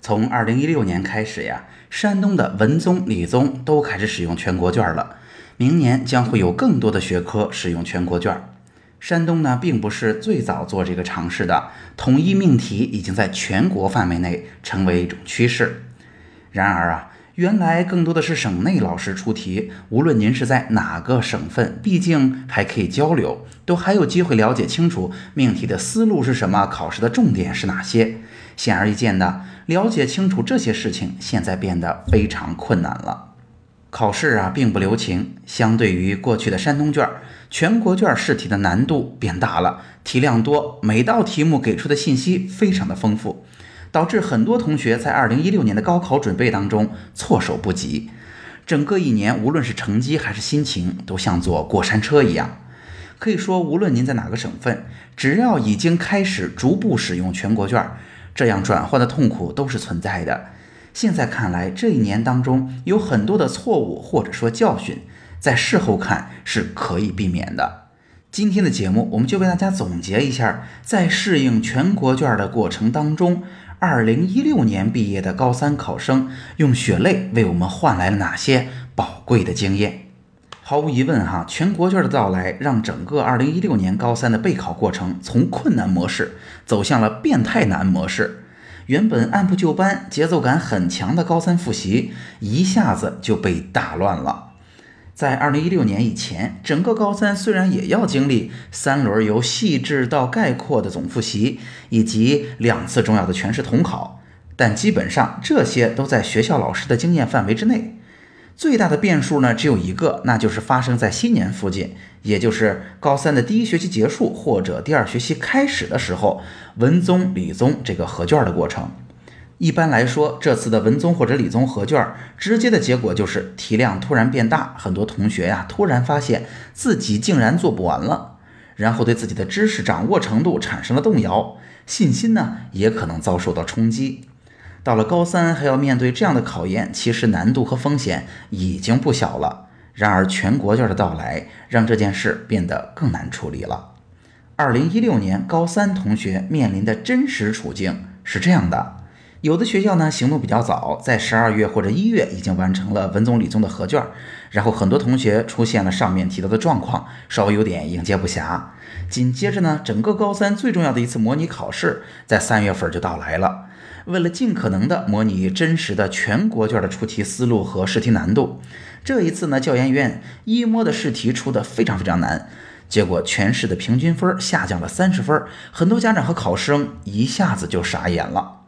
从二零一六年开始呀，山东的文综、理综都开始使用全国卷了。明年将会有更多的学科使用全国卷。山东呢，并不是最早做这个尝试的，统一命题已经在全国范围内成为一种趋势。然而啊。原来更多的是省内老师出题，无论您是在哪个省份，毕竟还可以交流，都还有机会了解清楚命题的思路是什么，考试的重点是哪些。显而易见的，了解清楚这些事情，现在变得非常困难了。考试啊，并不留情，相对于过去的山东卷，全国卷试题的难度变大了，题量多，每道题目给出的信息非常的丰富。导致很多同学在二零一六年的高考准备当中措手不及，整个一年无论是成绩还是心情，都像坐过山车一样。可以说，无论您在哪个省份，只要已经开始逐步使用全国卷，这样转换的痛苦都是存在的。现在看来，这一年当中有很多的错误或者说教训，在事后看是可以避免的。今天的节目，我们就为大家总结一下，在适应全国卷的过程当中。二零一六年毕业的高三考生用血泪为我们换来了哪些宝贵的经验？毫无疑问，哈，全国卷的到来让整个二零一六年高三的备考过程从困难模式走向了变态难模式。原本按部就班、节奏感很强的高三复习一下子就被打乱了。在二零一六年以前，整个高三虽然也要经历三轮由细致到概括的总复习，以及两次重要的全市统考，但基本上这些都在学校老师的经验范围之内。最大的变数呢，只有一个，那就是发生在新年附近，也就是高三的第一学期结束或者第二学期开始的时候，文综、理综这个合卷的过程。一般来说，这次的文综或者理综合卷，直接的结果就是题量突然变大，很多同学呀突然发现自己竟然做不完了，然后对自己的知识掌握程度产生了动摇，信心呢也可能遭受到冲击。到了高三还要面对这样的考验，其实难度和风险已经不小了。然而全国卷的到来，让这件事变得更难处理了。二零一六年高三同学面临的真实处境是这样的。有的学校呢行动比较早，在十二月或者一月已经完成了文综理综的合卷，然后很多同学出现了上面提到的状况，稍微有点应接不暇。紧接着呢，整个高三最重要的一次模拟考试在三月份就到来了。为了尽可能的模拟真实的全国卷的出题思路和试题难度，这一次呢，教研院一模的试题出的非常非常难，结果全市的平均分下降了三十分，很多家长和考生一下子就傻眼了。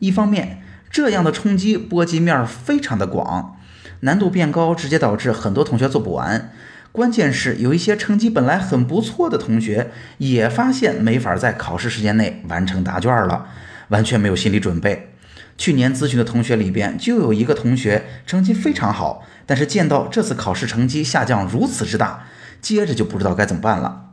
一方面，这样的冲击波及面非常的广，难度变高，直接导致很多同学做不完。关键是有一些成绩本来很不错的同学，也发现没法在考试时间内完成答卷了，完全没有心理准备。去年咨询的同学里边，就有一个同学成绩非常好，但是见到这次考试成绩下降如此之大，接着就不知道该怎么办了。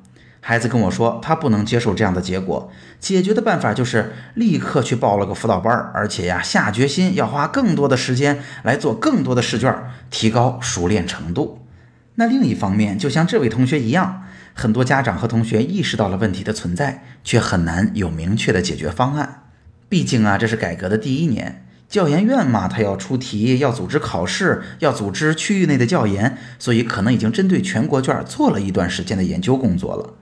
孩子跟我说，他不能接受这样的结果，解决的办法就是立刻去报了个辅导班，而且呀，下决心要花更多的时间来做更多的试卷，提高熟练程度。那另一方面，就像这位同学一样，很多家长和同学意识到了问题的存在，却很难有明确的解决方案。毕竟啊，这是改革的第一年，教研院嘛，它要出题，要组织考试，要组织区域内的教研，所以可能已经针对全国卷做了一段时间的研究工作了。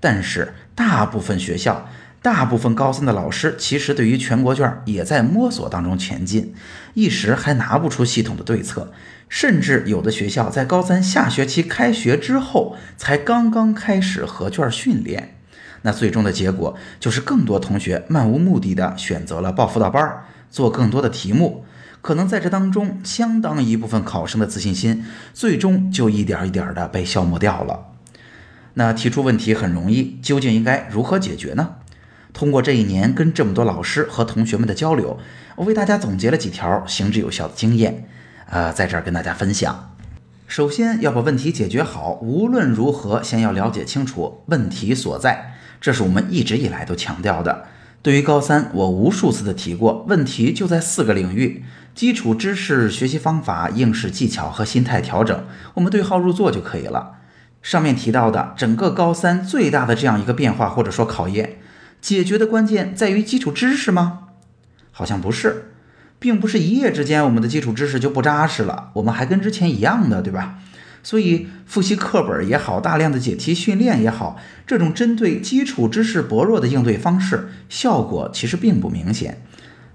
但是，大部分学校、大部分高三的老师，其实对于全国卷也在摸索当中前进，一时还拿不出系统的对策。甚至有的学校在高三下学期开学之后，才刚刚开始合卷训练。那最终的结果就是，更多同学漫无目的的选择了报辅导班，做更多的题目。可能在这当中，相当一部分考生的自信心，最终就一点一点的被消磨掉了。那提出问题很容易，究竟应该如何解决呢？通过这一年跟这么多老师和同学们的交流，我为大家总结了几条行之有效的经验，呃，在这儿跟大家分享。首先要把问题解决好，无论如何，先要了解清楚问题所在，这是我们一直以来都强调的。对于高三，我无数次的提过，问题就在四个领域：基础知识、学习方法、应试技巧和心态调整。我们对号入座就可以了。上面提到的整个高三最大的这样一个变化或者说考验，解决的关键在于基础知识吗？好像不是。并不是一夜之间我们的基础知识就不扎实了，我们还跟之前一样的，对吧？所以复习课本也好，大量的解题训练也好，这种针对基础知识薄弱的应对方式，效果其实并不明显。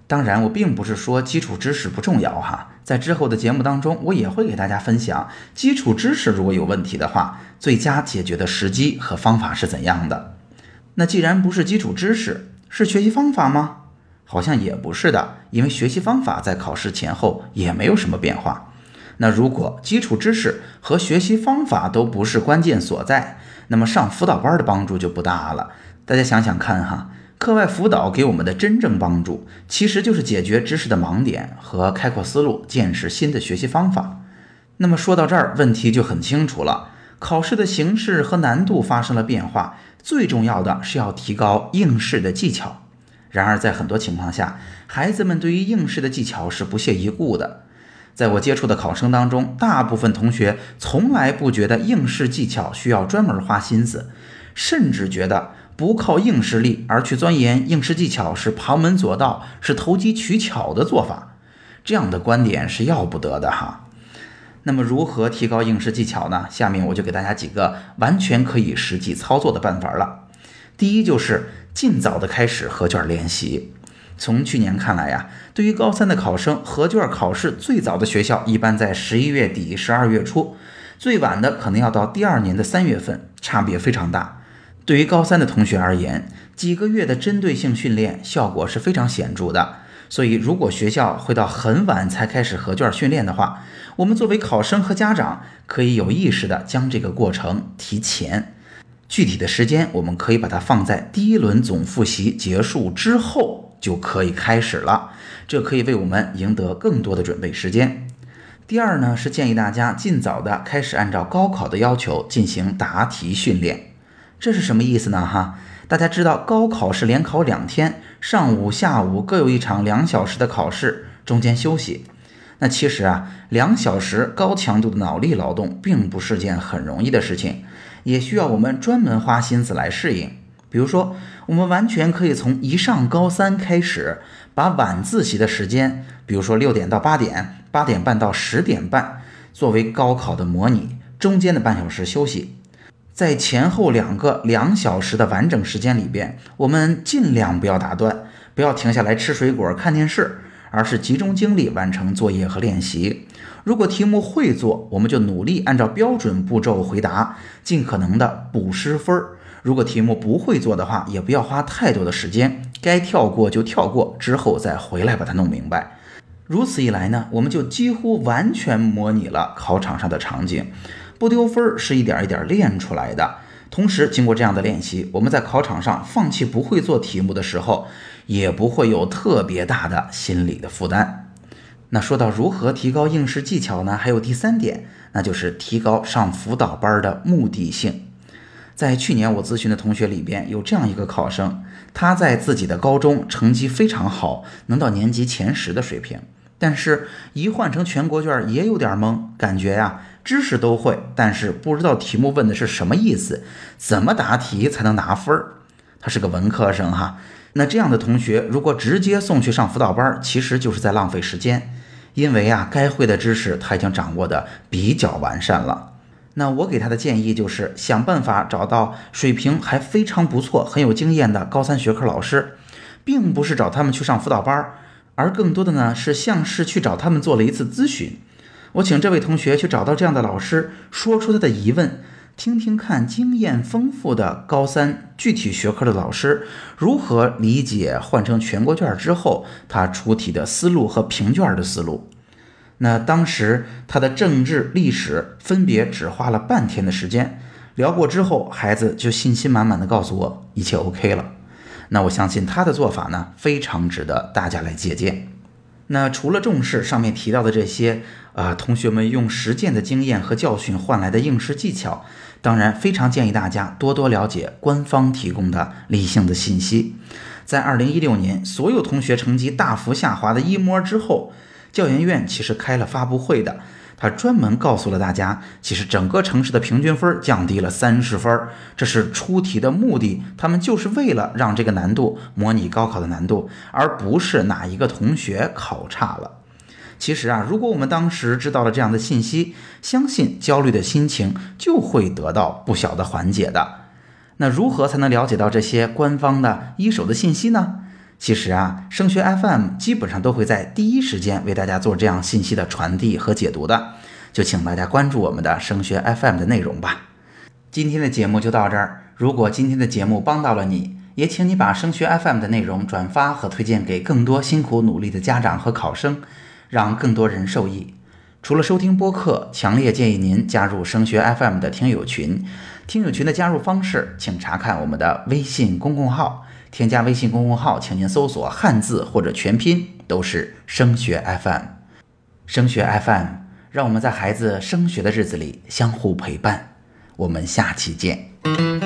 当然，我并不是说基础知识不重要哈，在之后的节目当中，我也会给大家分享基础知识如果有问题的话，最佳解决的时机和方法是怎样的。那既然不是基础知识，是学习方法吗？好像也不是的，因为学习方法在考试前后也没有什么变化。那如果基础知识和学习方法都不是关键所在，那么上辅导班的帮助就不大了。大家想想看哈，课外辅导给我们的真正帮助，其实就是解决知识的盲点和开阔思路，见识新的学习方法。那么说到这儿，问题就很清楚了：考试的形式和难度发生了变化，最重要的是要提高应试的技巧。然而，在很多情况下，孩子们对于应试的技巧是不屑一顾的。在我接触的考生当中，大部分同学从来不觉得应试技巧需要专门花心思，甚至觉得不靠硬实力而去钻研应试技巧是旁门左道，是投机取巧的做法。这样的观点是要不得的哈。那么，如何提高应试技巧呢？下面我就给大家几个完全可以实际操作的办法了。第一就是。尽早的开始合卷练习。从去年看来呀，对于高三的考生，合卷考试最早的学校一般在十一月底、十二月初，最晚的可能要到第二年的三月份，差别非常大。对于高三的同学而言，几个月的针对性训练效果是非常显著的。所以，如果学校会到很晚才开始合卷训练的话，我们作为考生和家长，可以有意识的将这个过程提前。具体的时间，我们可以把它放在第一轮总复习结束之后就可以开始了，这可以为我们赢得更多的准备时间。第二呢，是建议大家尽早的开始按照高考的要求进行答题训练。这是什么意思呢？哈，大家知道高考是连考两天，上午、下午各有一场两小时的考试，中间休息。那其实啊，两小时高强度的脑力劳动并不是件很容易的事情。也需要我们专门花心思来适应。比如说，我们完全可以从一上高三开始，把晚自习的时间，比如说六点到八点、八点半到十点半，作为高考的模拟，中间的半小时休息，在前后两个两小时的完整时间里边，我们尽量不要打断，不要停下来吃水果、看电视，而是集中精力完成作业和练习。如果题目会做，我们就努力按照标准步骤回答，尽可能的不失分儿。如果题目不会做的话，也不要花太多的时间，该跳过就跳过，之后再回来把它弄明白。如此一来呢，我们就几乎完全模拟了考场上的场景，不丢分儿是一点一点练出来的。同时，经过这样的练习，我们在考场上放弃不会做题目的时候，也不会有特别大的心理的负担。那说到如何提高应试技巧呢？还有第三点，那就是提高上辅导班的目的性。在去年我咨询的同学里边，有这样一个考生，他在自己的高中成绩非常好，能到年级前十的水平，但是一换成全国卷也有点懵，感觉呀知识都会，但是不知道题目问的是什么意思，怎么答题才能拿分儿？他是个文科生哈，那这样的同学如果直接送去上辅导班，其实就是在浪费时间。因为啊，该会的知识他已经掌握的比较完善了。那我给他的建议就是想办法找到水平还非常不错、很有经验的高三学科老师，并不是找他们去上辅导班，而更多的呢是像是去找他们做了一次咨询。我请这位同学去找到这样的老师，说出他的疑问。听听看，经验丰富的高三具体学科的老师如何理解换成全国卷之后他出题的思路和评卷的思路。那当时他的政治、历史分别只花了半天的时间，聊过之后，孩子就信心满满的告诉我一切 OK 了。那我相信他的做法呢，非常值得大家来借鉴。那除了重视上面提到的这些啊，同学们用实践的经验和教训换来的应试技巧，当然非常建议大家多多了解官方提供的理性的信息。在二零一六年所有同学成绩大幅下滑的一模之后，教研院其实开了发布会的，他专门告诉了大家，其实整个城市的平均分降低了三十分，这是出题的目的，他们就是为了让这个难度模拟高考的难度，而不是哪一个同学考差了。其实啊，如果我们当时知道了这样的信息，相信焦虑的心情就会得到不小的缓解的。那如何才能了解到这些官方的一手的信息呢？其实啊，升学 FM 基本上都会在第一时间为大家做这样信息的传递和解读的，就请大家关注我们的升学 FM 的内容吧。今天的节目就到这儿。如果今天的节目帮到了你，也请你把升学 FM 的内容转发和推荐给更多辛苦努力的家长和考生。让更多人受益。除了收听播客，强烈建议您加入升学 FM 的听友群。听友群的加入方式，请查看我们的微信公共号。添加微信公共号，请您搜索汉字或者全拼，都是升学 FM。升学 FM，让我们在孩子升学的日子里相互陪伴。我们下期见。